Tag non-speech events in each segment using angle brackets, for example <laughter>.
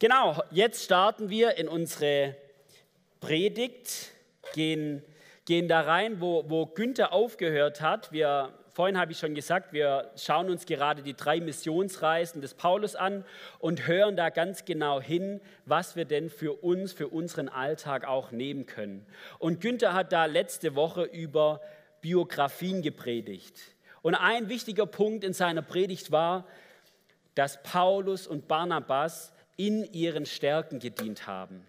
Genau, jetzt starten wir in unsere Predigt, gehen, gehen da rein, wo, wo Günther aufgehört hat. Wir, vorhin habe ich schon gesagt, wir schauen uns gerade die drei Missionsreisen des Paulus an und hören da ganz genau hin, was wir denn für uns, für unseren Alltag auch nehmen können. Und Günther hat da letzte Woche über Biografien gepredigt. Und ein wichtiger Punkt in seiner Predigt war, dass Paulus und Barnabas in ihren Stärken gedient haben.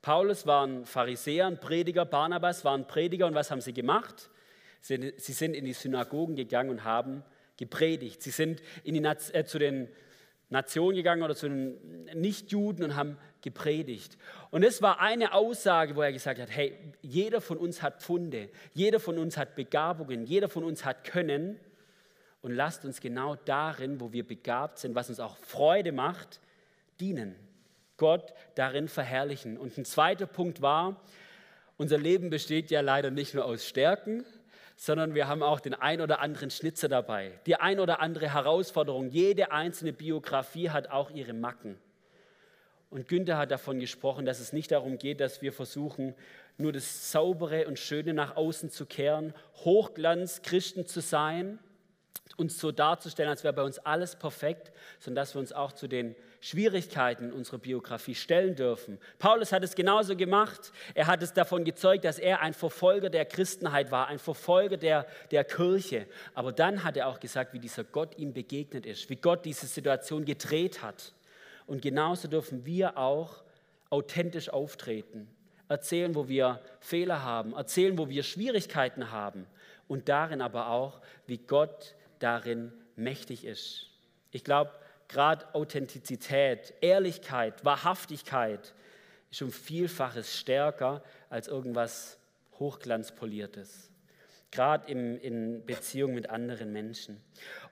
Paulus war ein Pharisäer, ein Prediger, Barnabas war ein Prediger und was haben sie gemacht? Sie, sind in die Synagogen gegangen und haben gepredigt. Sie sind die, äh, zu den Nationen gegangen oder zu den Nichtjuden und haben gepredigt. Und es war eine Aussage, wo er gesagt hat, hey, jeder von uns hat Pfunde, jeder von uns hat Begabungen, jeder von uns hat Können und lasst uns genau darin, wo wir begabt sind, was uns auch Freude macht, dienen. Gott darin verherrlichen. Und ein zweiter Punkt war, unser Leben besteht ja leider nicht nur aus Stärken, sondern wir haben auch den ein oder anderen Schnitzer dabei, die ein oder andere Herausforderung. Jede einzelne Biografie hat auch ihre Macken. Und Günther hat davon gesprochen, dass es nicht darum geht, dass wir versuchen, nur das Saubere und Schöne nach außen zu kehren, Hochglanz Christen zu sein, uns so darzustellen, als wäre bei uns alles perfekt, sondern dass wir uns auch zu den Schwierigkeiten unserer Biografie stellen dürfen. Paulus hat es genauso gemacht. Er hat es davon gezeugt, dass er ein Verfolger der Christenheit war, ein Verfolger der, der Kirche. Aber dann hat er auch gesagt, wie dieser Gott ihm begegnet ist, wie Gott diese Situation gedreht hat. Und genauso dürfen wir auch authentisch auftreten, erzählen, wo wir Fehler haben, erzählen, wo wir Schwierigkeiten haben und darin aber auch, wie Gott darin mächtig ist. Ich glaube, gerade Authentizität, Ehrlichkeit, Wahrhaftigkeit ist um Vielfaches stärker als irgendwas Hochglanzpoliertes. Gerade in Beziehung mit anderen Menschen.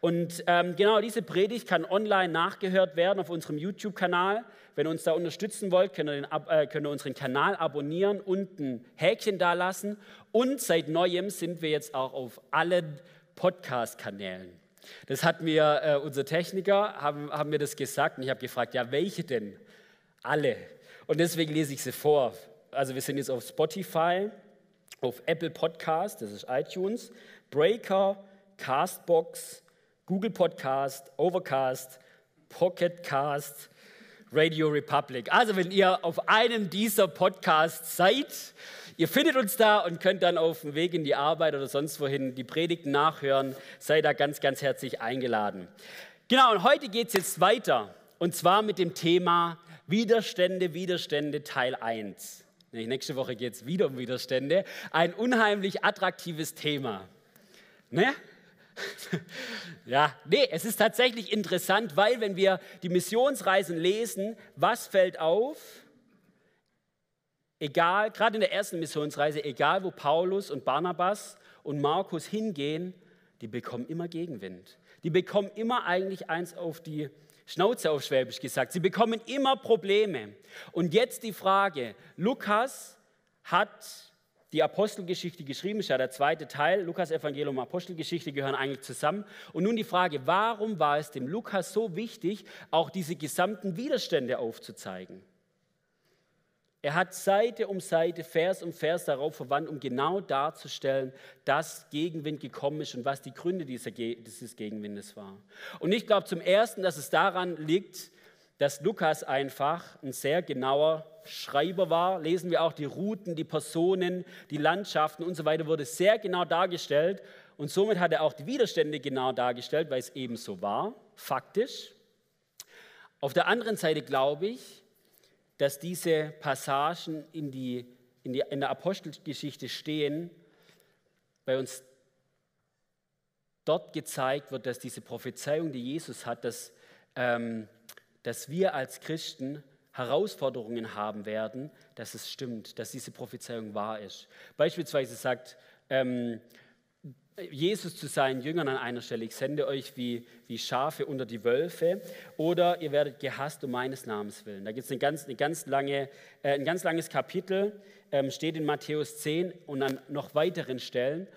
Und ähm, genau diese Predigt kann online nachgehört werden auf unserem YouTube-Kanal. Wenn ihr uns da unterstützen wollt, könnt ihr, den, äh, könnt ihr unseren Kanal abonnieren und ein Häkchen da lassen. Und seit neuem sind wir jetzt auch auf allen Podcast-Kanälen. Das hat mir äh, unser Techniker, haben, haben mir das gesagt und ich habe gefragt, ja, welche denn? Alle. Und deswegen lese ich sie vor. Also wir sind jetzt auf Spotify, auf Apple Podcast, das ist iTunes, Breaker, Castbox, Google Podcast, Overcast, Pocket Cast, Radio Republic. Also wenn ihr auf einem dieser Podcasts seid, Ihr findet uns da und könnt dann auf dem Weg in die Arbeit oder sonst wohin die Predigten nachhören. Seid da ganz, ganz herzlich eingeladen. Genau, und heute geht es jetzt weiter. Und zwar mit dem Thema Widerstände, Widerstände Teil 1. Nächste Woche geht es wieder um Widerstände. Ein unheimlich attraktives Thema. Ne? <laughs> Ja, nee, es ist tatsächlich interessant, weil wenn wir die Missionsreisen lesen, was fällt auf? Egal, gerade in der ersten Missionsreise, egal wo Paulus und Barnabas und Markus hingehen, die bekommen immer Gegenwind. Die bekommen immer eigentlich eins auf die Schnauze auf Schwäbisch gesagt. Sie bekommen immer Probleme. Und jetzt die Frage, Lukas hat die Apostelgeschichte geschrieben, ist ja der zweite Teil, Lukas Evangelium Apostelgeschichte gehören eigentlich zusammen. Und nun die Frage, warum war es dem Lukas so wichtig, auch diese gesamten Widerstände aufzuzeigen? Er hat Seite um Seite, Vers um Vers darauf verwandt, um genau darzustellen, dass Gegenwind gekommen ist und was die Gründe dieser, dieses Gegenwindes waren. Und ich glaube zum Ersten, dass es daran liegt, dass Lukas einfach ein sehr genauer Schreiber war. Lesen wir auch die Routen, die Personen, die Landschaften und so weiter, wurde sehr genau dargestellt. Und somit hat er auch die Widerstände genau dargestellt, weil es eben so war, faktisch. Auf der anderen Seite glaube ich, dass diese Passagen in, die, in, die, in der Apostelgeschichte stehen, bei uns dort gezeigt wird, dass diese Prophezeiung, die Jesus hat, dass, ähm, dass wir als Christen Herausforderungen haben werden, dass es stimmt, dass diese Prophezeiung wahr ist. Beispielsweise sagt ähm, Jesus zu seinen Jüngern an einer Stelle, ich sende euch wie, wie Schafe unter die Wölfe oder ihr werdet gehasst um meines Namens willen. Da gibt es eine ganz, eine ganz äh, ein ganz langes Kapitel, ähm, steht in Matthäus 10 und an noch weiteren Stellen.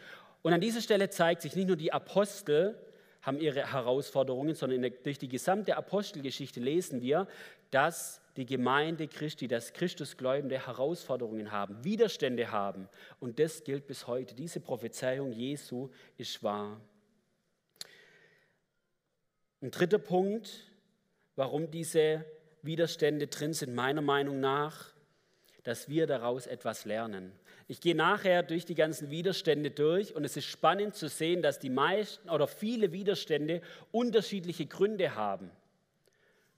Und an dieser Stelle zeigt sich, nicht nur die Apostel haben ihre Herausforderungen, sondern der, durch die gesamte Apostelgeschichte lesen wir, dass die Gemeinde Christi, dass Christusgläubende Herausforderungen haben, Widerstände haben. Und das gilt bis heute. Diese Prophezeiung Jesu ist wahr. Ein dritter Punkt, warum diese Widerstände drin sind, meiner Meinung nach, dass wir daraus etwas lernen. Ich gehe nachher durch die ganzen Widerstände durch und es ist spannend zu sehen, dass die meisten oder viele Widerstände unterschiedliche Gründe haben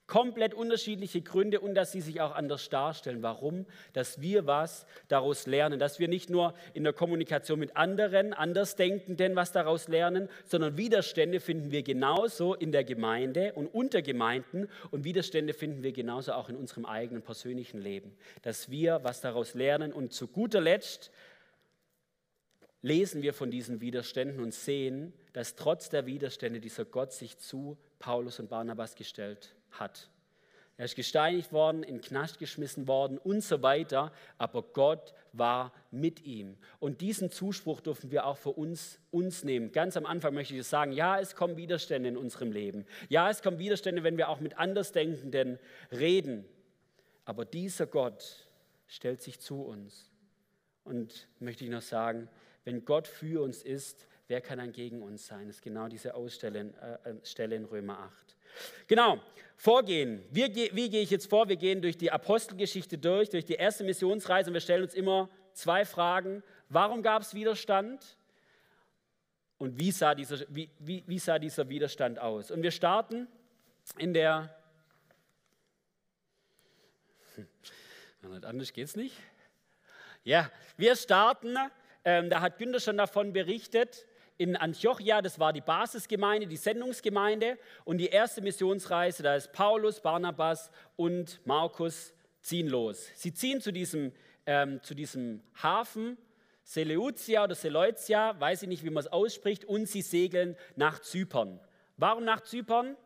komplett unterschiedliche Gründe und dass sie sich auch anders darstellen. Warum? Dass wir was daraus lernen, dass wir nicht nur in der Kommunikation mit anderen, Andersdenkenden was daraus lernen, sondern Widerstände finden wir genauso in der Gemeinde und unter Gemeinden und Widerstände finden wir genauso auch in unserem eigenen persönlichen Leben, dass wir was daraus lernen und zu guter Letzt lesen wir von diesen Widerständen und sehen, dass trotz der Widerstände dieser Gott sich zu Paulus und Barnabas gestellt hat hat. Er ist gesteinigt worden, in den Knast geschmissen worden und so weiter, aber Gott war mit ihm. Und diesen Zuspruch dürfen wir auch für uns, uns nehmen. Ganz am Anfang möchte ich sagen, ja, es kommen Widerstände in unserem Leben. Ja, es kommen Widerstände, wenn wir auch mit Andersdenkenden reden. Aber dieser Gott stellt sich zu uns. Und möchte ich noch sagen, wenn Gott für uns ist, wer kann dann gegen uns sein? Das ist genau diese Ausstelle äh, in Römer 8. Genau, vorgehen. Wie, wie gehe ich jetzt vor? Wir gehen durch die Apostelgeschichte durch, durch die erste Missionsreise und wir stellen uns immer zwei Fragen. Warum gab es Widerstand? Und wie sah, dieser, wie, wie, wie sah dieser Widerstand aus? Und wir starten in der. Hm, anders geht es nicht. Ja, wir starten, ähm, da hat Günther schon davon berichtet, in Antiochia, das war die Basisgemeinde, die Sendungsgemeinde. Und die erste Missionsreise, da ist Paulus, Barnabas und Markus ziehen los. Sie ziehen zu diesem, ähm, zu diesem Hafen, Seleucia oder Seleucia, weiß ich nicht, wie man es ausspricht, und sie segeln nach Zypern. Warum nach Zypern?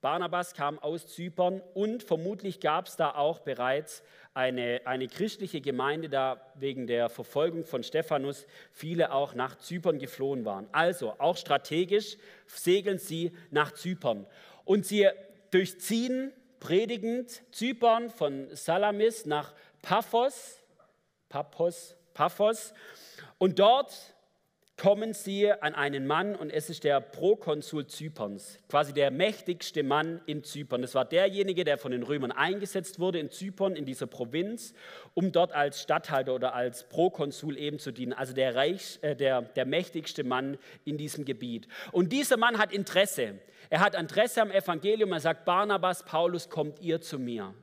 Barnabas kam aus Zypern und vermutlich gab es da auch bereits eine, eine christliche Gemeinde, da wegen der Verfolgung von Stephanus viele auch nach Zypern geflohen waren. Also auch strategisch segeln sie nach Zypern. Und sie durchziehen predigend Zypern von Salamis nach Paphos, Paphos, Paphos. Und dort kommen sie an einen Mann und es ist der Prokonsul Zyperns, quasi der mächtigste Mann in Zypern. Das war derjenige, der von den Römern eingesetzt wurde in Zypern, in dieser Provinz, um dort als Statthalter oder als Prokonsul eben zu dienen. Also der, Reich, äh, der, der mächtigste Mann in diesem Gebiet. Und dieser Mann hat Interesse. Er hat Interesse am Evangelium. Er sagt, Barnabas, Paulus, kommt ihr zu mir.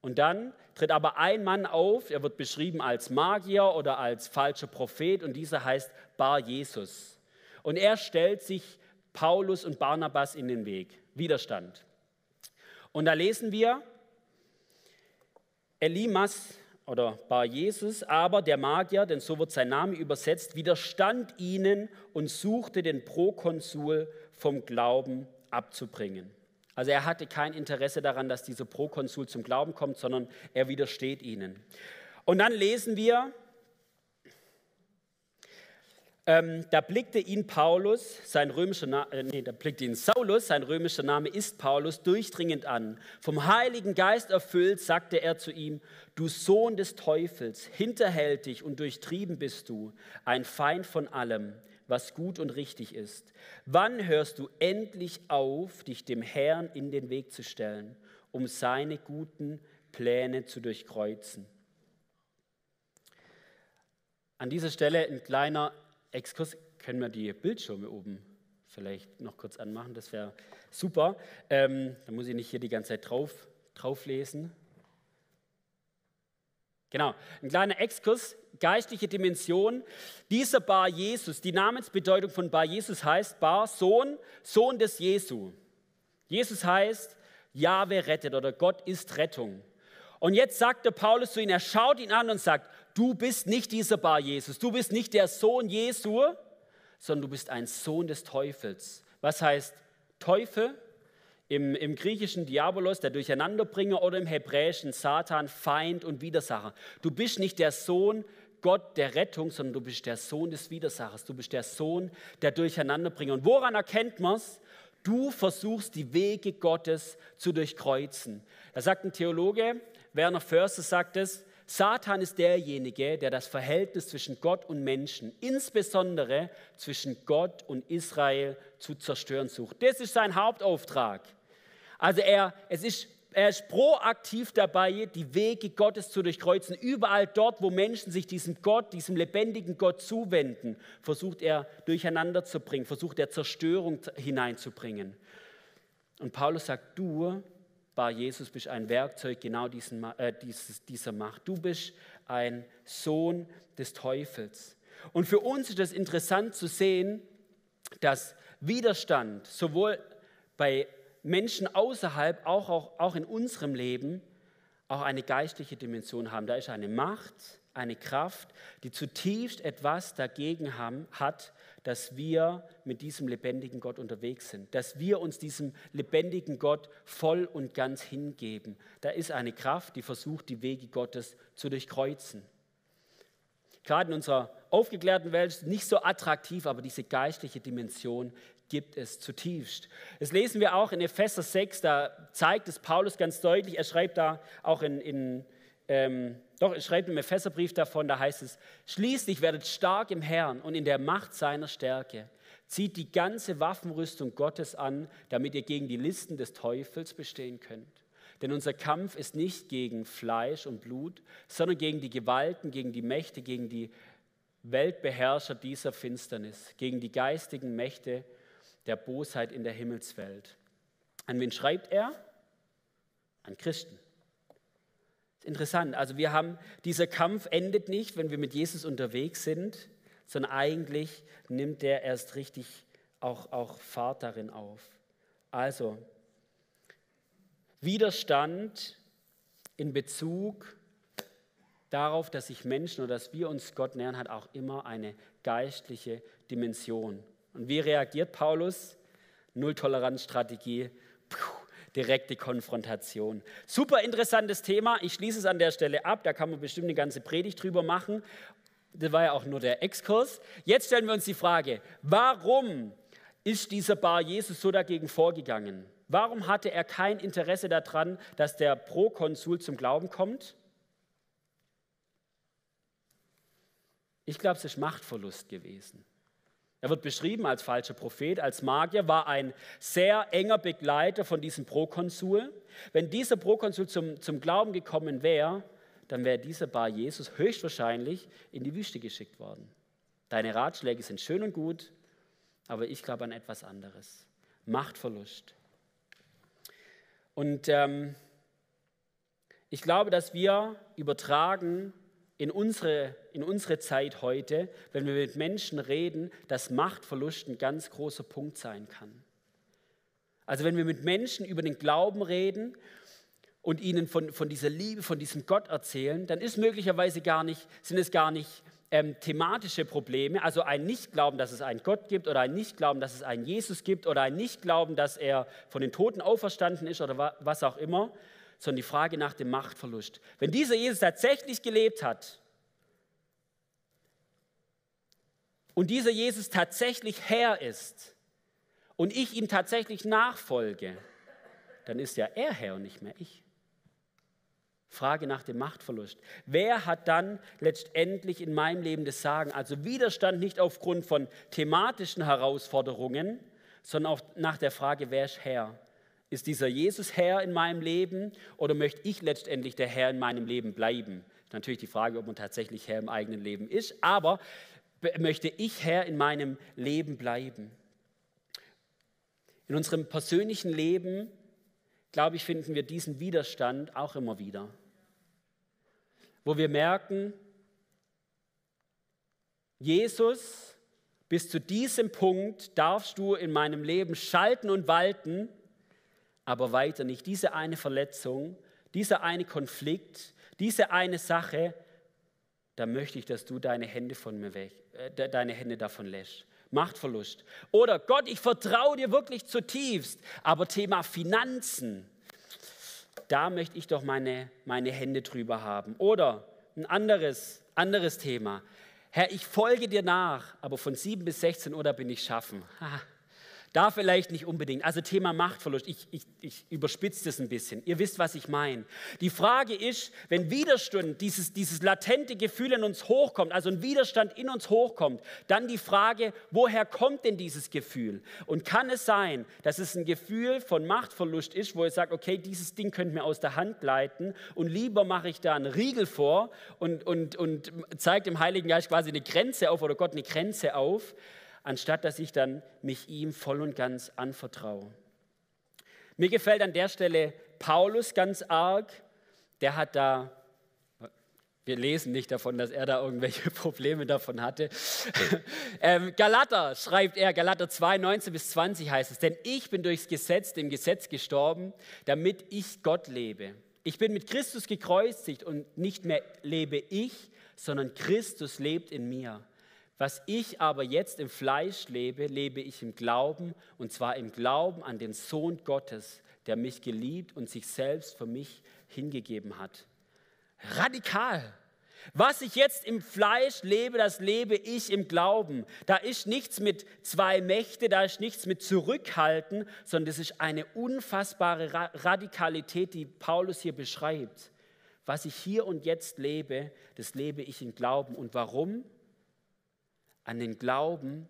Und dann tritt aber ein Mann auf, er wird beschrieben als Magier oder als falscher Prophet und dieser heißt Bar Jesus. Und er stellt sich Paulus und Barnabas in den Weg. Widerstand. Und da lesen wir, Elimas oder Bar Jesus, aber der Magier, denn so wird sein Name übersetzt, widerstand ihnen und suchte den Prokonsul vom Glauben abzubringen. Also er hatte kein Interesse daran, dass dieser Prokonsul zum Glauben kommt, sondern er widersteht ihnen. Und dann lesen wir, ähm, da blickte ihn Paulus, sein römischer Name, äh, nee, da blickte ihn Saulus, sein römischer Name ist Paulus, durchdringend an. Vom Heiligen Geist erfüllt, sagte er zu ihm, du Sohn des Teufels, hinterhältig und durchtrieben bist du, ein Feind von allem, was gut und richtig ist. Wann hörst du endlich auf, dich dem Herrn in den Weg zu stellen, um seine guten Pläne zu durchkreuzen? An dieser Stelle ein kleiner Exkurs. Können wir die Bildschirme oben vielleicht noch kurz anmachen? Das wäre super. Ähm, da muss ich nicht hier die ganze Zeit drauf, drauf lesen. Genau, ein kleiner Exkurs, geistliche Dimension. Dieser Bar Jesus, die Namensbedeutung von Bar Jesus heißt Bar Sohn, Sohn des Jesu. Jesus heißt, Jahwe rettet oder Gott ist Rettung. Und jetzt sagt der Paulus zu ihm, er schaut ihn an und sagt, du bist nicht dieser Bar Jesus, du bist nicht der Sohn Jesu, sondern du bist ein Sohn des Teufels. Was heißt Teufel? Im, Im, griechischen Diabolos, der Durcheinanderbringer, oder im hebräischen Satan, Feind und Widersacher. Du bist nicht der Sohn Gott der Rettung, sondern du bist der Sohn des Widersachers. Du bist der Sohn der Durcheinanderbringer. Und woran erkennt man es? Du versuchst die Wege Gottes zu durchkreuzen. Da sagt ein Theologe, Werner Förster sagt es, Satan ist derjenige, der das Verhältnis zwischen Gott und Menschen, insbesondere zwischen Gott und Israel, zu zerstören sucht. Das ist sein Hauptauftrag. Also er, es ist, er ist proaktiv dabei, die Wege Gottes zu durchkreuzen. Überall dort, wo Menschen sich diesem Gott, diesem lebendigen Gott zuwenden, versucht er durcheinander zu bringen, versucht er Zerstörung hineinzubringen. Und Paulus sagt, du Bar Jesus bist ein Werkzeug genau diesen, äh, dieses, dieser Macht. Du bist ein Sohn des Teufels. Und für uns ist es interessant zu sehen, dass Widerstand sowohl bei Menschen außerhalb, auch, auch, auch in unserem Leben, auch eine geistliche Dimension haben. Da ist eine Macht, eine Kraft, die zutiefst etwas dagegen haben, hat, dass wir mit diesem lebendigen Gott unterwegs sind, dass wir uns diesem lebendigen Gott voll und ganz hingeben. Da ist eine Kraft, die versucht, die Wege Gottes zu durchkreuzen. Gerade in unserer aufgeklärten Welt ist nicht so attraktiv, aber diese geistliche Dimension gibt es zutiefst. Das lesen wir auch in Epheser 6, da zeigt es Paulus ganz deutlich. Er schreibt da auch in, in ähm, doch, er schreibt im Epheserbrief davon, da heißt es, schließlich werdet stark im Herrn und in der Macht seiner Stärke. Zieht die ganze Waffenrüstung Gottes an, damit ihr gegen die Listen des Teufels bestehen könnt. Denn unser Kampf ist nicht gegen Fleisch und Blut, sondern gegen die Gewalten, gegen die Mächte, gegen die Weltbeherrscher dieser Finsternis, gegen die geistigen Mächte der Bosheit in der Himmelswelt. An wen schreibt er? An Christen. Interessant, also wir haben, dieser Kampf endet nicht, wenn wir mit Jesus unterwegs sind, sondern eigentlich nimmt der erst richtig auch, auch Fahrt darin auf. Also, Widerstand in Bezug darauf, dass sich Menschen oder dass wir uns Gott nähern, hat auch immer eine geistliche Dimension. Und wie reagiert Paulus? Null-Toleranz-Strategie. Direkte Konfrontation. Super interessantes Thema. Ich schließe es an der Stelle ab. Da kann man bestimmt eine ganze Predigt drüber machen. Das war ja auch nur der Exkurs. Jetzt stellen wir uns die Frage, warum ist dieser Bar Jesus so dagegen vorgegangen? Warum hatte er kein Interesse daran, dass der Prokonsul zum Glauben kommt? Ich glaube, es ist Machtverlust gewesen. Er wird beschrieben als falscher Prophet, als Magier, war ein sehr enger Begleiter von diesem Prokonsul. Wenn dieser Prokonsul zum, zum Glauben gekommen wäre, dann wäre dieser Bar Jesus höchstwahrscheinlich in die Wüste geschickt worden. Deine Ratschläge sind schön und gut, aber ich glaube an etwas anderes. Machtverlust. Und ähm, ich glaube, dass wir übertragen in unsere, in unsere Zeit heute, wenn wir mit Menschen reden, dass Machtverlust ein ganz großer Punkt sein kann. Also wenn wir mit Menschen über den Glauben reden und ihnen von, von dieser Liebe, von diesem Gott erzählen, dann ist möglicherweise gar nicht, sind es gar nicht ähm, thematische Probleme, also ein Nichtglauben, dass es einen Gott gibt oder ein Nichtglauben, dass es einen Jesus gibt oder ein Nichtglauben, dass er von den Toten auferstanden ist oder was auch immer, sondern die Frage nach dem Machtverlust. Wenn dieser Jesus tatsächlich gelebt hat und dieser Jesus tatsächlich Herr ist und ich ihm tatsächlich nachfolge, dann ist ja er Herr und nicht mehr ich. Frage nach dem Machtverlust. Wer hat dann letztendlich in meinem Leben das Sagen? Also Widerstand nicht aufgrund von thematischen Herausforderungen, sondern auch nach der Frage, wer ist Herr? Ist dieser Jesus Herr in meinem Leben oder möchte ich letztendlich der Herr in meinem Leben bleiben? Natürlich die Frage, ob man tatsächlich Herr im eigenen Leben ist, aber möchte ich Herr in meinem Leben bleiben? In unserem persönlichen Leben, glaube ich, finden wir diesen Widerstand auch immer wieder, wo wir merken, Jesus, bis zu diesem Punkt darfst du in meinem Leben schalten und walten, aber weiter nicht. Diese eine Verletzung, dieser eine Konflikt, diese eine Sache, da möchte ich, dass du deine Hände von mir weg, äh, deine Hände davon lässt. Machtverlust. Oder Gott, ich vertraue dir wirklich zutiefst, aber Thema Finanzen, da möchte ich doch meine, meine Hände drüber haben. Oder ein anderes, Anderes Thema. Herr, ich folge dir nach, aber von 7 bis 16 Uhr, da bin ich schaffen. Da vielleicht nicht unbedingt. Also Thema Machtverlust. Ich, ich, ich überspitze das ein bisschen. Ihr wisst, was ich meine. Die Frage ist, wenn Widerstand, dieses, dieses latente Gefühl in uns hochkommt, also ein Widerstand in uns hochkommt, dann die Frage, woher kommt denn dieses Gefühl? Und kann es sein, dass es ein Gefühl von Machtverlust ist, wo ihr sagt, okay, dieses Ding könnte mir aus der Hand gleiten und lieber mache ich da einen Riegel vor und, und, und zeige dem Heiligen Geist quasi eine Grenze auf oder Gott eine Grenze auf, anstatt dass ich dann mich ihm voll und ganz anvertraue. Mir gefällt an der Stelle Paulus ganz arg. Der hat da, wir lesen nicht davon, dass er da irgendwelche <laughs> Probleme davon hatte. <laughs> ähm, Galater schreibt er, Galater 2, 19 bis 20 heißt es, denn ich bin durchs Gesetz, dem Gesetz gestorben, damit ich Gott lebe. Ich bin mit Christus gekreuzigt und nicht mehr lebe ich, sondern Christus lebt in mir. Was ich aber jetzt im Fleisch lebe, lebe ich im Glauben, und zwar im Glauben an den Sohn Gottes, der mich geliebt und sich selbst für mich hingegeben hat. Radikal. Was ich jetzt im Fleisch lebe, das lebe ich im Glauben. Da ist nichts mit zwei Mächte, da ist nichts mit Zurückhalten, sondern das ist eine unfassbare Radikalität, die Paulus hier beschreibt. Was ich hier und jetzt lebe, das lebe ich im Glauben. Und warum? An den Glauben,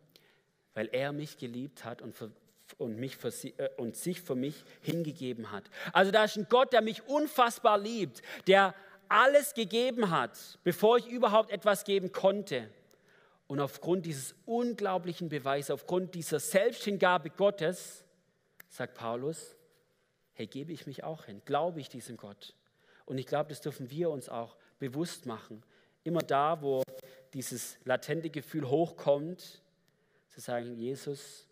weil er mich geliebt hat und, für, und, mich für, äh, und sich für mich hingegeben hat. Also da ist ein Gott, der mich unfassbar liebt, der alles gegeben hat, bevor ich überhaupt etwas geben konnte. Und aufgrund dieses unglaublichen Beweises, aufgrund dieser Selbsthingabe Gottes, sagt Paulus, hey, gebe ich mich auch hin, glaube ich diesem Gott. Und ich glaube, das dürfen wir uns auch bewusst machen. Immer da, wo dieses latente Gefühl hochkommt, zu sagen, Jesus,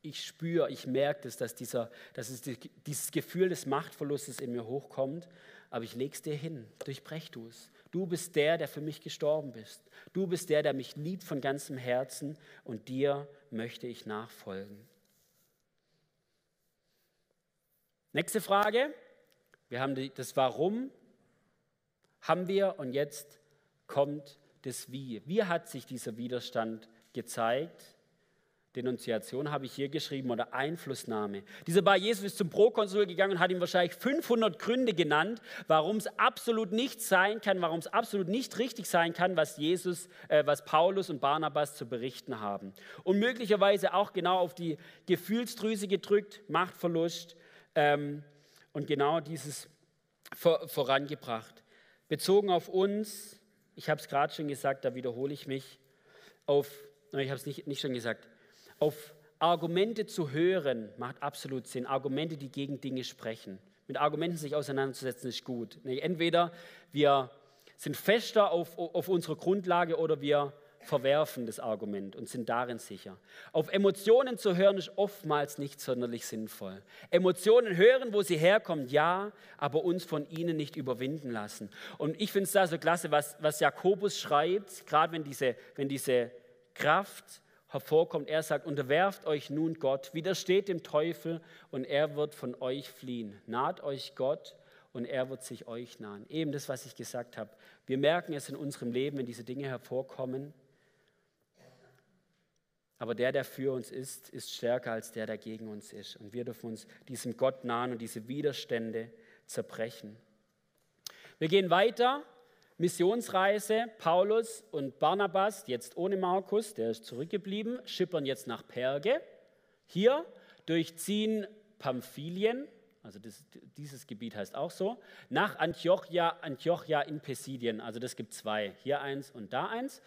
ich spüre, ich merke das, dass, dieser, dass es dieses Gefühl des Machtverlustes in mir hochkommt, aber ich lege es dir hin, durchbrech du es. Du bist der, der für mich gestorben bist. Du bist der, der mich liebt von ganzem Herzen und dir möchte ich nachfolgen. Nächste Frage. Wir haben das Warum, haben wir und jetzt kommt das Wie. Wie hat sich dieser Widerstand gezeigt? Denunziation habe ich hier geschrieben oder Einflussnahme. Dieser Bar Jesus ist zum Prokonsul gegangen und hat ihm wahrscheinlich 500 Gründe genannt, warum es absolut nicht sein kann, warum es absolut nicht richtig sein kann, was Jesus, äh, was Paulus und Barnabas zu berichten haben. Und möglicherweise auch genau auf die Gefühlsdrüse gedrückt, Machtverlust ähm, und genau dieses vor, vorangebracht. Bezogen auf uns ich habe es gerade schon gesagt, da wiederhole ich mich, auf, ich habe es nicht, nicht schon gesagt, auf Argumente zu hören macht absolut Sinn. Argumente, die gegen Dinge sprechen. Mit Argumenten sich auseinanderzusetzen, ist gut. Entweder wir sind fester auf, auf unserer Grundlage oder wir verwerfen das Argument und sind darin sicher. Auf Emotionen zu hören ist oftmals nicht sonderlich sinnvoll. Emotionen hören, wo sie herkommen, ja, aber uns von ihnen nicht überwinden lassen. Und ich finde es da so klasse, was, was Jakobus schreibt, gerade wenn diese, wenn diese Kraft hervorkommt. Er sagt, unterwerft euch nun Gott, widersteht dem Teufel und er wird von euch fliehen. Naht euch Gott und er wird sich euch nahen. Eben das, was ich gesagt habe. Wir merken es in unserem Leben, wenn diese Dinge hervorkommen. Aber der, der für uns ist, ist stärker als der, der gegen uns ist. Und wir dürfen uns diesem Gott nahen und diese Widerstände zerbrechen. Wir gehen weiter. Missionsreise. Paulus und Barnabas, jetzt ohne Markus, der ist zurückgeblieben, schippern jetzt nach Perge. Hier durchziehen Pamphylien, also das, dieses Gebiet heißt auch so, nach Antiochia, Antiochia in Pisidien. Also das gibt zwei, hier eins und da eins.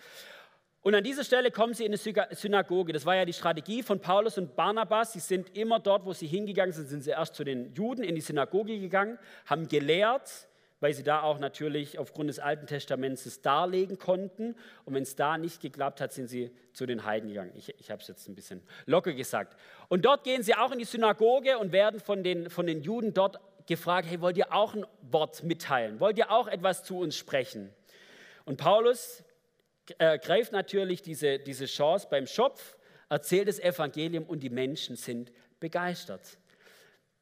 Und an dieser Stelle kommen sie in eine Synagoge. Das war ja die Strategie von Paulus und Barnabas. Sie sind immer dort, wo sie hingegangen sind, sind sie erst zu den Juden in die Synagoge gegangen, haben gelehrt, weil sie da auch natürlich aufgrund des Alten Testaments es darlegen konnten. Und wenn es da nicht geklappt hat, sind sie zu den Heiden gegangen. Ich, ich habe es jetzt ein bisschen locker gesagt. Und dort gehen sie auch in die Synagoge und werden von den, von den Juden dort gefragt, hey, wollt ihr auch ein Wort mitteilen? Wollt ihr auch etwas zu uns sprechen? Und Paulus äh, greift natürlich diese, diese Chance beim Schopf, erzählt das Evangelium und die Menschen sind begeistert.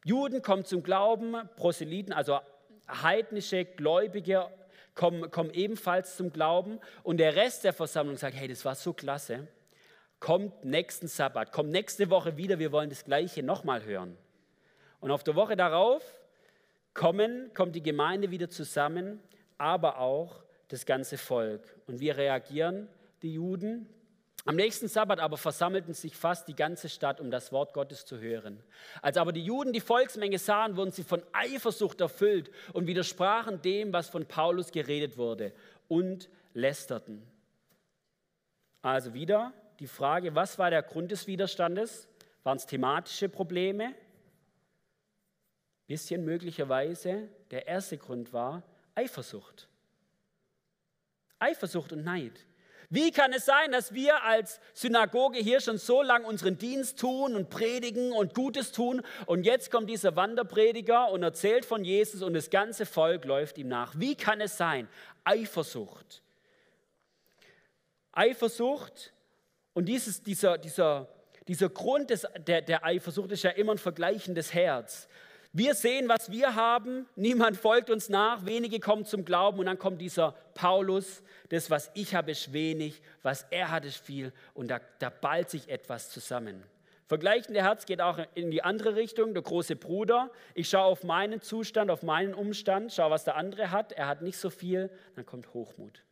Juden kommen zum Glauben, Proselyten, also heidnische Gläubige, kommen, kommen ebenfalls zum Glauben und der Rest der Versammlung sagt, hey, das war so klasse, kommt nächsten Sabbat, kommt nächste Woche wieder, wir wollen das Gleiche nochmal hören. Und auf der Woche darauf kommen, kommt die Gemeinde wieder zusammen, aber auch das ganze Volk. Und wie reagieren die Juden? Am nächsten Sabbat aber versammelten sich fast die ganze Stadt, um das Wort Gottes zu hören. Als aber die Juden die Volksmenge sahen, wurden sie von Eifersucht erfüllt und widersprachen dem, was von Paulus geredet wurde und lästerten. Also wieder die Frage, was war der Grund des Widerstandes? Waren es thematische Probleme? Bisschen möglicherweise. Der erste Grund war Eifersucht. Eifersucht und Neid. Wie kann es sein, dass wir als Synagoge hier schon so lange unseren Dienst tun und predigen und Gutes tun und jetzt kommt dieser Wanderprediger und erzählt von Jesus und das ganze Volk läuft ihm nach? Wie kann es sein? Eifersucht. Eifersucht und dieses, dieser, dieser, dieser Grund des, der, der Eifersucht ist ja immer ein vergleichendes Herz. Wir sehen, was wir haben, niemand folgt uns nach, wenige kommen zum Glauben und dann kommt dieser Paulus, das, was ich habe, ist wenig, was er hat, ist viel und da, da ballt sich etwas zusammen. Vergleichende Herz geht auch in die andere Richtung, der große Bruder. Ich schaue auf meinen Zustand, auf meinen Umstand, schaue, was der andere hat. Er hat nicht so viel, dann kommt Hochmut.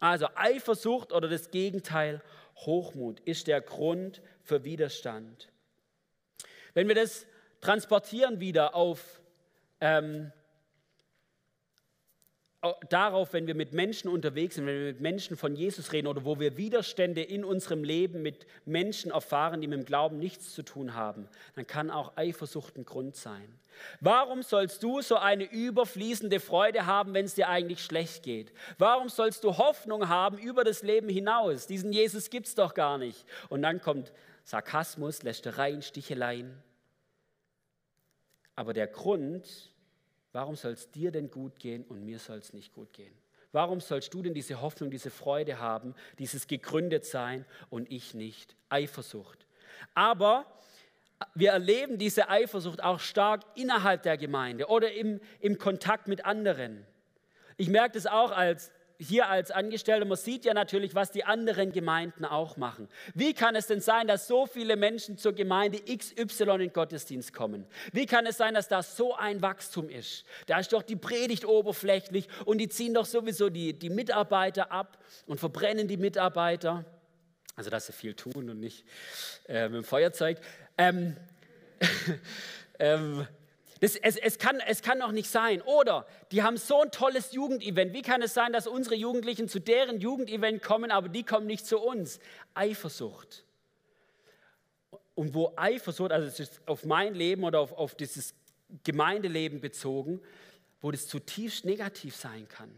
Also Eifersucht oder das Gegenteil, Hochmut, ist der Grund für Widerstand. Wenn wir das transportieren wieder auf ähm, darauf, wenn wir mit Menschen unterwegs sind, wenn wir mit Menschen von Jesus reden oder wo wir Widerstände in unserem Leben mit Menschen erfahren, die mit dem Glauben nichts zu tun haben, dann kann auch Eifersucht ein Grund sein. Warum sollst du so eine überfließende Freude haben, wenn es dir eigentlich schlecht geht? Warum sollst du Hoffnung haben über das Leben hinaus? Diesen Jesus gibt es doch gar nicht. Und dann kommt Sarkasmus, Lästereien, Sticheleien. Aber der Grund, warum soll es dir denn gut gehen und mir soll es nicht gut gehen? Warum sollst du denn diese Hoffnung, diese Freude haben, dieses gegründet sein und ich nicht? Eifersucht. Aber wir erleben diese Eifersucht auch stark innerhalb der Gemeinde oder im, im Kontakt mit anderen. Ich merke das auch als hier als Angestellter, man sieht ja natürlich, was die anderen Gemeinden auch machen. Wie kann es denn sein, dass so viele Menschen zur Gemeinde XY in den Gottesdienst kommen? Wie kann es sein, dass da so ein Wachstum ist? Da ist doch die Predigt oberflächlich und die ziehen doch sowieso die, die Mitarbeiter ab und verbrennen die Mitarbeiter. Also, dass sie viel tun und nicht äh, mit dem Feuerzeug. Ähm, <laughs> ähm, das, es, es, kann, es kann doch nicht sein. Oder die haben so ein tolles Jugendevent. Wie kann es sein, dass unsere Jugendlichen zu deren Jugendevent kommen, aber die kommen nicht zu uns? Eifersucht. Und wo Eifersucht, also auf mein Leben oder auf, auf dieses Gemeindeleben bezogen, wo das zutiefst negativ sein kann.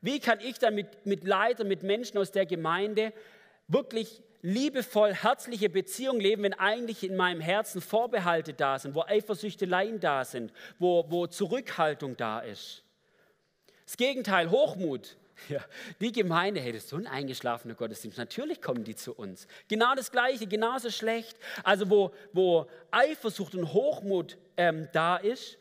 Wie kann ich dann mit, mit Leitern, mit Menschen aus der Gemeinde wirklich liebevoll, herzliche Beziehung leben, wenn eigentlich in meinem Herzen Vorbehalte da sind, wo Eifersüchteleien da sind, wo, wo Zurückhaltung da ist. Das Gegenteil, Hochmut. <laughs> Ja, die Gemeinde, hey, das ist so ein eingeschlafener Gottesdienst. Natürlich kommen die zu uns. Genau das Gleiche, genauso schlecht. Also wo, wo Eifersucht und Hochmut ähm, da ist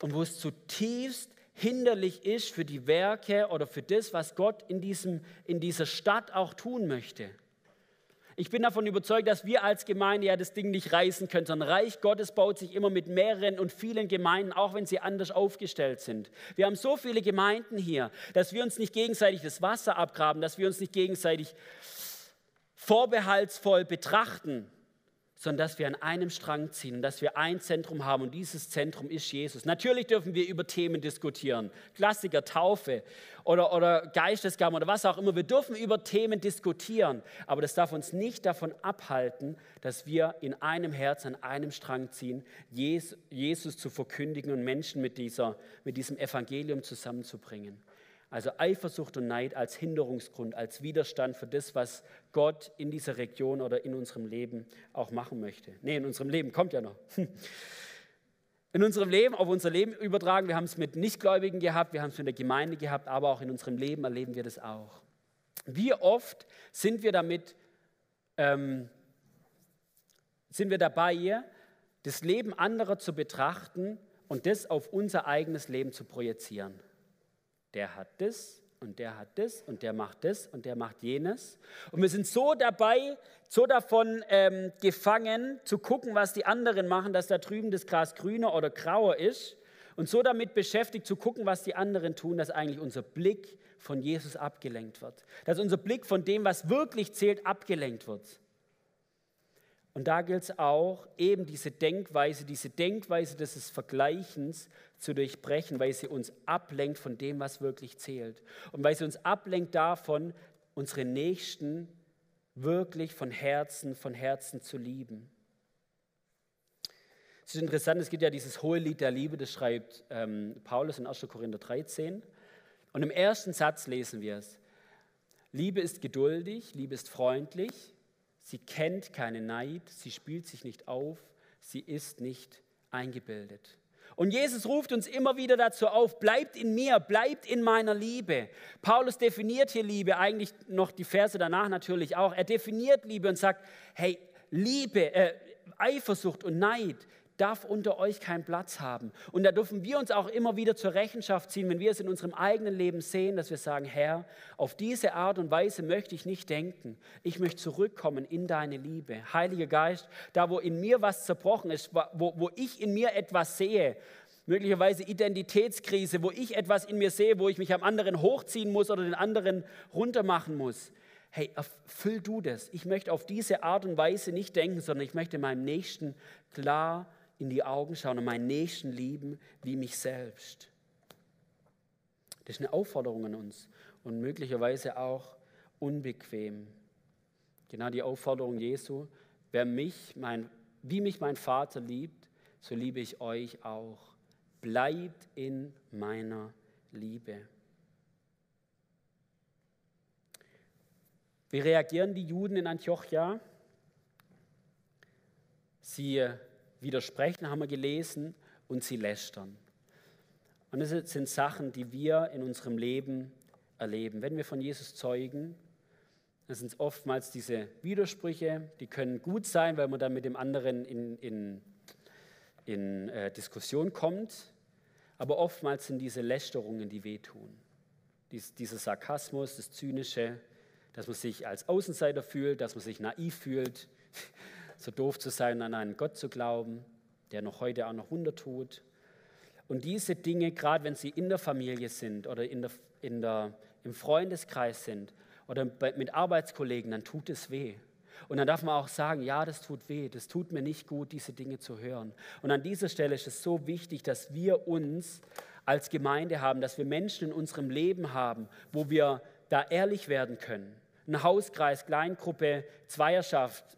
und wo es zutiefst hinderlich ist für die Werke oder für das, was Gott in, diesem, in dieser Stadt auch tun möchte. Ich bin davon überzeugt, dass wir als Gemeinde ja das Ding nicht reißen können, sondern Reich Gottes baut sich immer mit mehreren und vielen Gemeinden, auch wenn sie anders aufgestellt sind. Wir haben so viele Gemeinden hier, dass wir uns nicht gegenseitig das Wasser abgraben, dass wir uns nicht gegenseitig vorbehaltsvoll betrachten, sondern dass wir an einem Strang ziehen, dass wir ein Zentrum haben und dieses Zentrum ist Jesus. Natürlich dürfen wir über Themen diskutieren, Klassiker, Taufe oder, oder Geistesgaben oder was auch immer. Wir dürfen über Themen diskutieren, aber das darf uns nicht davon abhalten, dass wir in einem Herz an einem Strang ziehen, Jesus zu verkündigen und Menschen mit, dieser, mit diesem Evangelium zusammenzubringen. Also Eifersucht und Neid als Hinderungsgrund, als Widerstand für das, was Gott in dieser Region oder in unserem Leben auch machen möchte. Nee, in unserem Leben kommt ja noch. <laughs> In unserem Leben, auf unser Leben übertragen, wir haben es mit Nichtgläubigen gehabt, wir haben es mit der Gemeinde gehabt, aber auch in unserem Leben erleben wir das auch. Wie oft sind wir damit, ähm, sind wir dabei, das Leben anderer zu betrachten und das auf unser eigenes Leben zu projizieren? Der hat das, und der hat das und der macht das und der macht jenes. Und wir sind so dabei, so davon ähm, gefangen, zu gucken, was die anderen machen, dass da drüben das Gras grüner oder grauer ist. Und so damit beschäftigt, zu gucken, was die anderen tun, dass eigentlich unser Blick von Jesus abgelenkt wird. Dass unser Blick von dem, was wirklich zählt, abgelenkt wird. Und da gilt es auch, eben diese Denkweise, diese Denkweise des Vergleichens zu durchbrechen, weil sie uns ablenkt von dem, was wirklich zählt. Und weil sie uns ablenkt davon, unsere Nächsten wirklich von Herzen, von Herzen zu lieben. Es ist interessant, es gibt ja dieses hohe Lied der Liebe, das schreibt ähm, Paulus in 1. Korinther 13. Und im ersten Satz lesen wir es. Liebe ist geduldig, Liebe ist freundlich, sie kennt keinen Neid, sie spielt sich nicht auf, sie ist nicht eingebildet. Und Jesus ruft uns immer wieder dazu auf, bleibt in mir, bleibt in meiner Liebe. Paulus definiert hier Liebe, eigentlich noch die Verse danach natürlich auch. Er definiert Liebe und sagt, hey, Liebe, äh, Eifersucht und Neid, darf unter euch keinen Platz haben. Und da dürfen wir uns auch immer wieder zur Rechenschaft ziehen, wenn wir es in unserem eigenen Leben sehen, dass wir sagen, Herr, auf diese Art und Weise möchte ich nicht denken. Ich möchte zurückkommen in deine Liebe. Heiliger Geist, da wo in mir was zerbrochen ist, wo, wo ich in mir etwas sehe, möglicherweise Identitätskrise, wo ich etwas in mir sehe, wo ich mich am anderen hochziehen muss oder den anderen runtermachen muss. Hey, erfüll du das. Ich möchte auf diese Art und Weise nicht denken, sondern ich möchte meinem Nächsten klar in die Augen schauen und meinen Nächsten lieben wie mich selbst. Das ist eine Aufforderung an uns und möglicherweise auch unbequem. Genau die Aufforderung Jesu, wer mich, mein, wie mich mein Vater liebt, so liebe ich euch auch. Bleibt in meiner Liebe. Wie reagieren die Juden in Antiochia? Sie widersprechen, haben wir gelesen, und sie lästern. Und das sind Sachen, die wir in unserem Leben erleben. Wenn wir von Jesus zeugen, dann sind es oftmals diese Widersprüche, die können gut sein, weil man dann mit dem anderen in, in, in äh, Diskussion kommt, aber oftmals sind diese Lästerungen, die wehtun. Dies, dieser Sarkasmus, das Zynische, dass man sich als Außenseiter fühlt, dass man sich naiv fühlt, so doof zu sein, an einen Gott zu glauben, der noch heute auch noch Wunder tut. Und diese Dinge, gerade wenn sie in der Familie sind oder in der, in der, im Freundeskreis sind oder mit Arbeitskollegen, dann tut es weh. Und dann darf man auch sagen, ja, das tut weh, das tut mir nicht gut, diese Dinge zu hören. Und an dieser Stelle ist es so wichtig, dass wir uns als Gemeinde haben, dass wir Menschen in unserem Leben haben, wo wir da ehrlich werden können. Ein Hauskreis, Kleingruppe, Zweierschaft,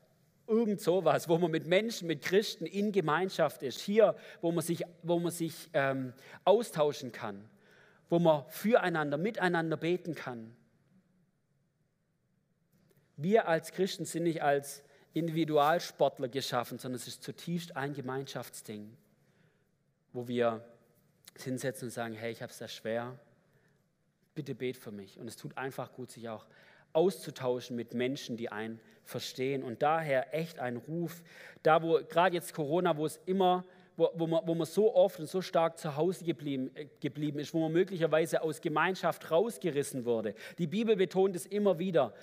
irgend sowas, wo man mit Menschen, mit Christen in Gemeinschaft ist. Hier, wo man sich, wo man sich ähm, austauschen kann, wo man füreinander, miteinander beten kann. Wir als Christen sind nicht als Individualsportler geschaffen, sondern es ist zutiefst ein Gemeinschaftsding, wo wir hinsetzen und sagen, hey, ich habe es sehr schwer, bitte bet für mich. Und es tut einfach gut, sich auch auszutauschen mit Menschen, die einen verstehen. Und daher echt ein Ruf, da wo gerade jetzt Corona, wo es immer, wo, wo, man, wo man so oft und so stark zu Hause geblieben, äh, geblieben ist, wo man möglicherweise aus Gemeinschaft rausgerissen wurde. Die Bibel betont es immer wieder.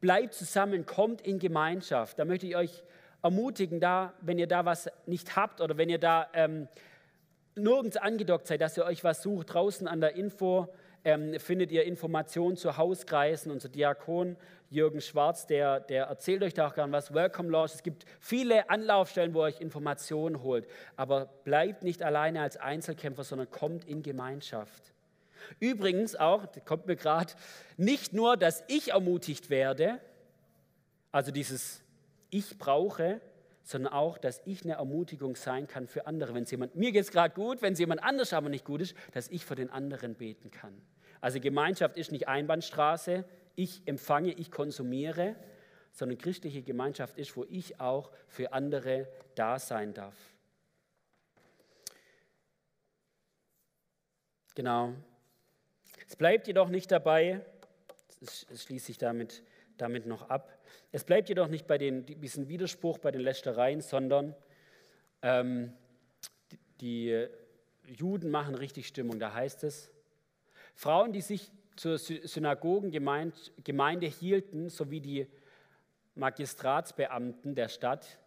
Bleibt zusammen, kommt in Gemeinschaft. Da möchte ich euch ermutigen, da, wenn ihr da was nicht habt oder wenn ihr da ähm, nirgends angedockt seid, dass ihr euch was sucht, draußen an der Info ähm, findet ihr Informationen zu Hauskreisen. Unser Diakon Jürgen Schwarz, der, der erzählt euch da auch gern was. Welcome Launch. Es gibt viele Anlaufstellen, wo ihr euch Informationen holt. Aber bleibt nicht alleine als Einzelkämpfer, sondern kommt in Gemeinschaft. Übrigens auch, kommt mir gerade, nicht nur, dass ich ermutigt werde, also dieses Ich brauche, sondern auch, dass ich eine Ermutigung sein kann für andere. Wenn jemand, mir geht es gerade gut, wenn es jemand anders aber nicht gut ist, dass ich für den anderen beten kann. Also Gemeinschaft ist nicht Einbahnstraße, ich empfange, ich konsumiere, sondern christliche Gemeinschaft ist, wo ich auch für andere da sein darf. Genau. Es bleibt jedoch nicht dabei, es schließe ich damit, damit noch ab, es bleibt jedoch nicht bei den, diesem Widerspruch, bei den Lästereien, sondern ähm, die Juden machen richtig Stimmung. Da heißt es, Frauen, die sich zur Synagogengemeinde hielten, sowie die Magistratsbeamten der Stadt.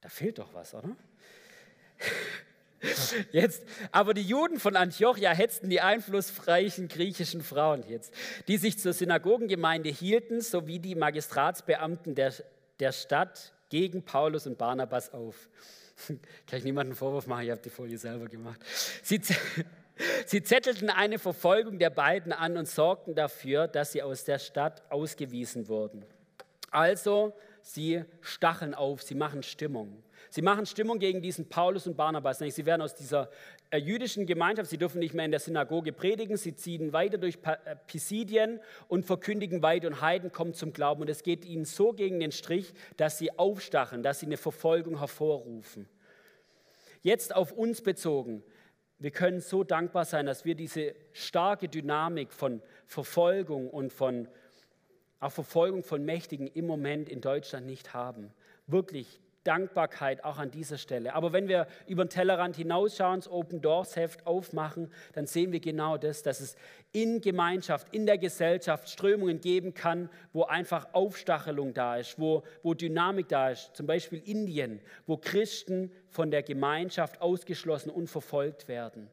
Da fehlt doch was, oder? <laughs> Jetzt, aber die Juden von Antiochia hetzten die einflussreichen griechischen Frauen jetzt, die sich zur Synagogengemeinde hielten, sowie die Magistratsbeamten der, der Stadt gegen Paulus und Barnabas auf. <laughs> Kann ich niemanden einen Vorwurf machen, ich habe die Folie selber gemacht. Sie, <laughs> sie zettelten eine Verfolgung der beiden an und sorgten dafür, dass sie aus der Stadt ausgewiesen wurden. Also, sie stacheln auf, sie machen Stimmung. Sie machen Stimmung gegen diesen Paulus und Barnabas. Sie werden aus dieser äh, jüdischen Gemeinschaft, sie dürfen nicht mehr in der Synagoge predigen, sie ziehen weiter durch äh, Pisidien und verkündigen weiter und Heiden kommen zum Glauben. Und es geht ihnen so gegen den Strich, dass sie aufstacheln, dass sie eine Verfolgung hervorrufen. Jetzt auf uns bezogen. Wir können so dankbar sein, dass wir diese starke Dynamik von Verfolgung und von auch Verfolgung von Mächtigen im Moment in Deutschland nicht haben. Wirklich Dankbarkeit auch an dieser Stelle. Aber wenn wir über den Tellerrand hinausschauen, das Open Doors Heft aufmachen, dann sehen wir genau das, dass es in Gemeinschaft, in der Gesellschaft Strömungen geben kann, wo einfach Aufstachelung da ist, wo, wo Dynamik da ist. Zum Beispiel Indien, wo Christen von der Gemeinschaft ausgeschlossen und verfolgt werden.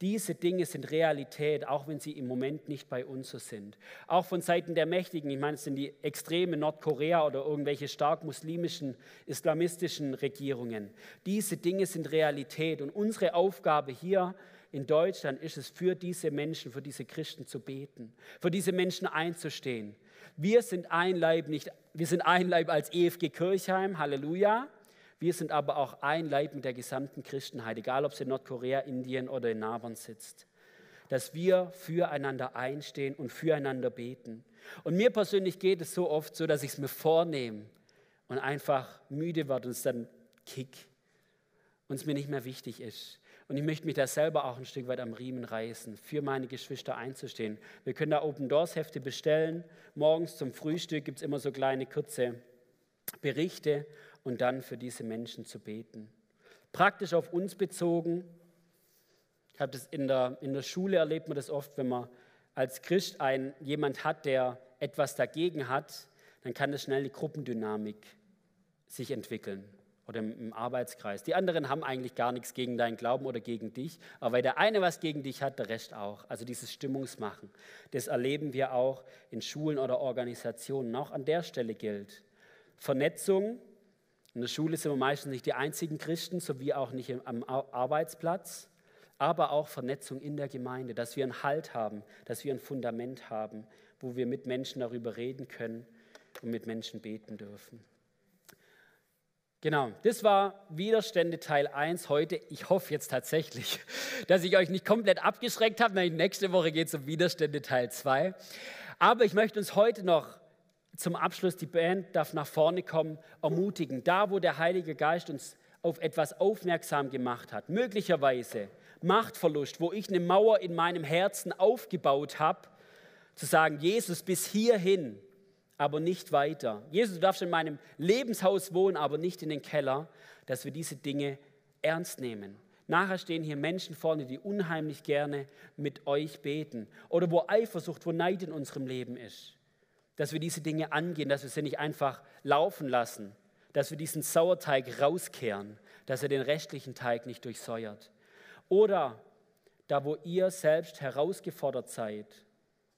Diese Dinge sind Realität, auch wenn sie im Moment nicht bei uns so sind. Auch von Seiten der Mächtigen, ich meine, es sind die extreme Nordkorea oder irgendwelche stark muslimischen, islamistischen Regierungen. Diese Dinge sind Realität und unsere Aufgabe hier in Deutschland ist es, für diese Menschen, für diese Christen zu beten, für diese Menschen einzustehen. Wir sind ein Leib, nicht, wir sind ein Leib als EFG Kirchheim, Halleluja. Wir sind aber auch ein Leib mit der gesamten Christenheit, egal ob es in Nordkorea, Indien oder in Nabern sitzt. Dass wir füreinander einstehen und füreinander beten. Und mir persönlich geht es so oft so, dass ich es mir vornehme und einfach müde werde und es dann kick und es mir nicht mehr wichtig ist. Und ich möchte mich da selber auch ein Stück weit am Riemen reißen, für meine Geschwister einzustehen. Wir können da Open Doors Hefte bestellen. Morgens zum Frühstück gibt es immer so kleine kurze Berichte und dann für diese Menschen zu beten. Praktisch auf uns bezogen, ich habe das in der, in der Schule erlebt man das oft, wenn man als Christ ein, jemand hat, der etwas dagegen hat, dann kann das schnell die Gruppendynamik sich entwickeln oder im, im, Arbeitskreis. Die anderen haben eigentlich gar nichts gegen deinen Glauben oder gegen dich, aber weil der eine was gegen dich hat, der Rest auch. Also dieses Stimmungsmachen, das erleben wir auch in Schulen oder Organisationen. Auch an der Stelle gilt Vernetzung in der Schule sind wir meistens nicht die einzigen Christen, sowie auch nicht am Arbeitsplatz, aber auch Vernetzung in der Gemeinde, dass wir einen Halt haben, dass wir ein Fundament haben, wo wir mit Menschen darüber reden können und mit Menschen beten dürfen. Genau, das war Widerstände Teil 1 heute. Ich hoffe jetzt tatsächlich, <laughs> dass ich euch nicht komplett abgeschreckt habe. Nächste Woche geht es um Widerstände Teil 2. Aber ich möchte uns heute noch zum Abschluss, die Band darf nach vorne kommen, ermutigen. Da, wo der Heilige Geist uns auf etwas aufmerksam gemacht hat, möglicherweise Machtverlust, wo ich eine Mauer in meinem Herzen aufgebaut habe, zu sagen, Jesus, bis hierhin, aber nicht weiter. Jesus, du darfst in meinem Lebenshaus wohnen, aber nicht in den Keller, dass wir diese Dinge ernst nehmen. Nachher stehen hier Menschen vorne, die unheimlich gerne mit euch beten. Oder wo Eifersucht, wo Neid in unserem Leben ist dass wir diese Dinge angehen, dass wir sie nicht einfach laufen lassen, dass wir diesen Sauerteig rauskehren, dass er den restlichen Teig nicht durchsäuert. Oder da, wo ihr selbst herausgefordert seid,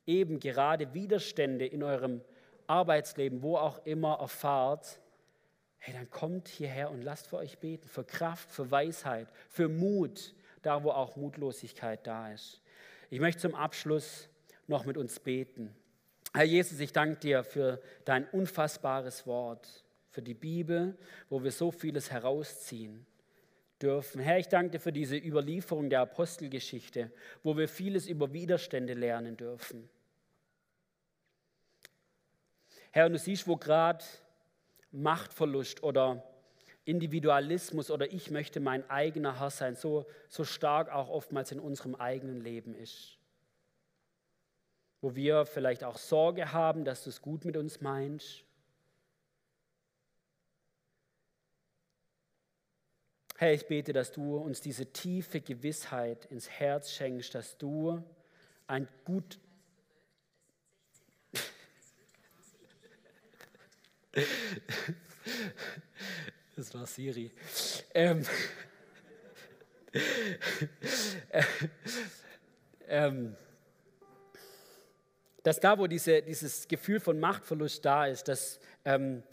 eben gerade Widerstände in eurem Arbeitsleben, wo auch immer erfahrt, hey, dann kommt hierher und lasst für euch beten, für Kraft, für Weisheit, für Mut, da wo auch Mutlosigkeit da ist. Ich möchte zum Abschluss noch mit uns beten. Herr Jesus, ich danke dir für dein unfassbares Wort, für die Bibel, wo wir so vieles herausziehen dürfen. Herr, ich danke dir für diese Überlieferung der Apostelgeschichte, wo wir vieles über Widerstände lernen dürfen. Herr, und du siehst, wo gerade Machtverlust oder Individualismus oder ich möchte mein eigener Herr sein, so, so stark auch oftmals in unserem eigenen Leben ist wo wir vielleicht auch Sorge haben, dass du es gut mit uns meinst. Herr, ich bete, dass du uns diese tiefe Gewissheit ins Herz schenkst, dass du ein gut. <laughs> Das war Siri. Ähm, <laughs> ähm, dass da, wo diese, dieses Gefühl von Machtverlust da ist, dass ähm,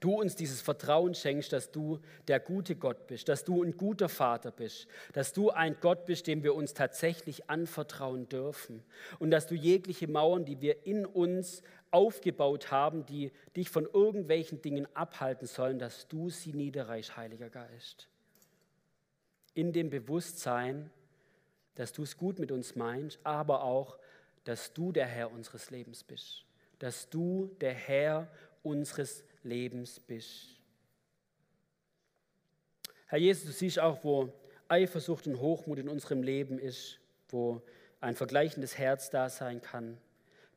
du uns dieses Vertrauen schenkst, dass du der gute Gott bist, dass du ein guter Vater bist, dass du ein Gott bist, dem wir uns tatsächlich anvertrauen dürfen und dass du jegliche Mauern, die wir in uns aufgebaut haben, die dich von irgendwelchen Dingen abhalten sollen, dass du sie niederreichst, Heiliger Geist. In dem Bewusstsein, dass du es gut mit uns meinst, aber auch, dass du der Herr unseres Lebens bist, dass du der Herr unseres Lebens bist. Herr Jesus, du siehst auch, wo Eifersucht und Hochmut in unserem Leben ist, wo ein vergleichendes Herz da sein kann.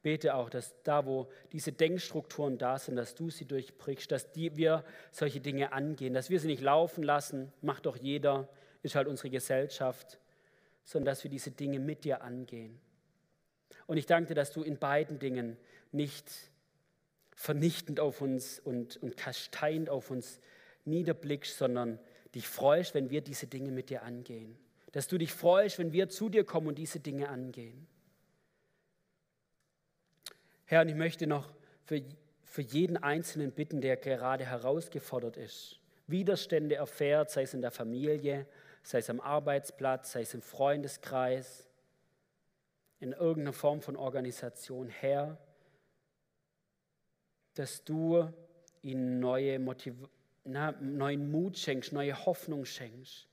Bete auch, dass da, wo diese Denkstrukturen da sind, dass du sie durchbrichst, dass die, wir solche Dinge angehen, dass wir sie nicht laufen lassen, macht doch jeder, ist halt unsere Gesellschaft, sondern dass wir diese Dinge mit dir angehen. Und ich danke dir, dass du in beiden Dingen nicht vernichtend auf uns und, und kasteiend auf uns niederblickst, sondern dich freust, wenn wir diese Dinge mit dir angehen. Dass du dich freust, wenn wir zu dir kommen und diese Dinge angehen. Herr, und ich möchte noch für, für jeden Einzelnen bitten, der gerade herausgefordert ist, Widerstände erfährt, sei es in der Familie, sei es am Arbeitsplatz, sei es im Freundeskreis, in irgendeiner Form von Organisation. Herr, dass du ihnen neue Motiv na, neuen Mut schenkst, neue Hoffnung schenkst.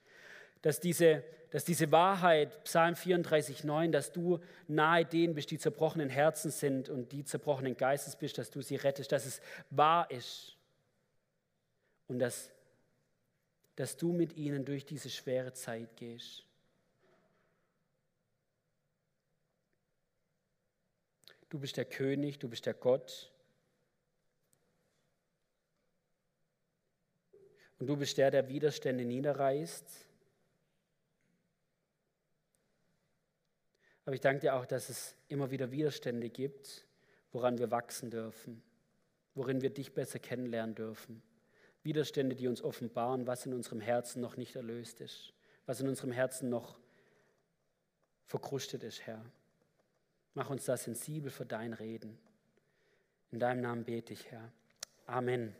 Dass diese, dass diese Wahrheit, Psalm 34, 9, dass du nahe denen bist, die zerbrochenen Herzen sind und die zerbrochenen Geistes bist, dass du sie rettest, dass es wahr ist. Und dass, dass du mit ihnen durch diese schwere Zeit gehst. Du bist der König, du bist der Gott, Und du bist der, der Widerstände niederreißt. Aber ich danke dir auch, dass es immer wieder Widerstände gibt, woran wir wachsen dürfen, worin wir dich besser kennenlernen dürfen. Widerstände, die uns offenbaren, was in unserem Herzen noch nicht erlöst ist, was in unserem Herzen noch verkrustet ist, Herr. Mach uns da sensibel für dein Reden. In deinem Namen bete ich, Herr. Amen.